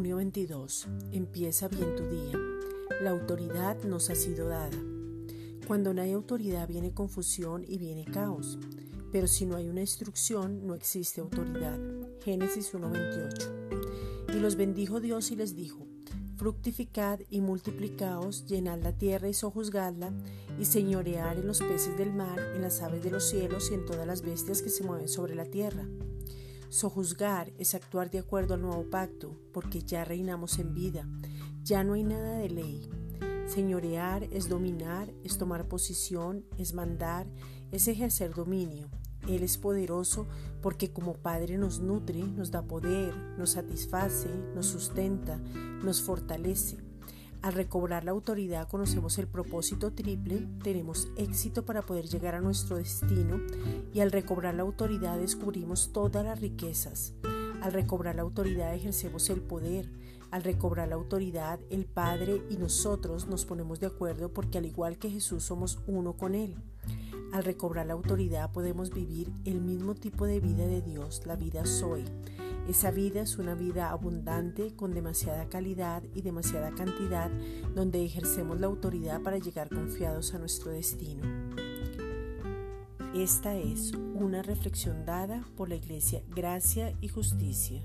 Dios, empieza bien tu día. La autoridad nos ha sido dada. Cuando no hay autoridad viene confusión y viene caos. Pero si no hay una instrucción, no existe autoridad. Génesis 1.28. Y los bendijo Dios y les dijo, fructificad y multiplicaos, llenad la tierra y sojuzgadla, y señorear en los peces del mar, en las aves de los cielos y en todas las bestias que se mueven sobre la tierra. Sojuzgar es actuar de acuerdo al nuevo pacto, porque ya reinamos en vida, ya no hay nada de ley. Señorear es dominar, es tomar posición, es mandar, es ejercer dominio. Él es poderoso porque como Padre nos nutre, nos da poder, nos satisface, nos sustenta, nos fortalece. Al recobrar la autoridad conocemos el propósito triple, tenemos éxito para poder llegar a nuestro destino y al recobrar la autoridad descubrimos todas las riquezas. Al recobrar la autoridad ejercemos el poder. Al recobrar la autoridad, el Padre y nosotros nos ponemos de acuerdo porque al igual que Jesús somos uno con Él. Al recobrar la autoridad podemos vivir el mismo tipo de vida de Dios, la vida soy. Esa vida es una vida abundante, con demasiada calidad y demasiada cantidad, donde ejercemos la autoridad para llegar confiados a nuestro destino. Esta es una reflexión dada por la Iglesia Gracia y Justicia.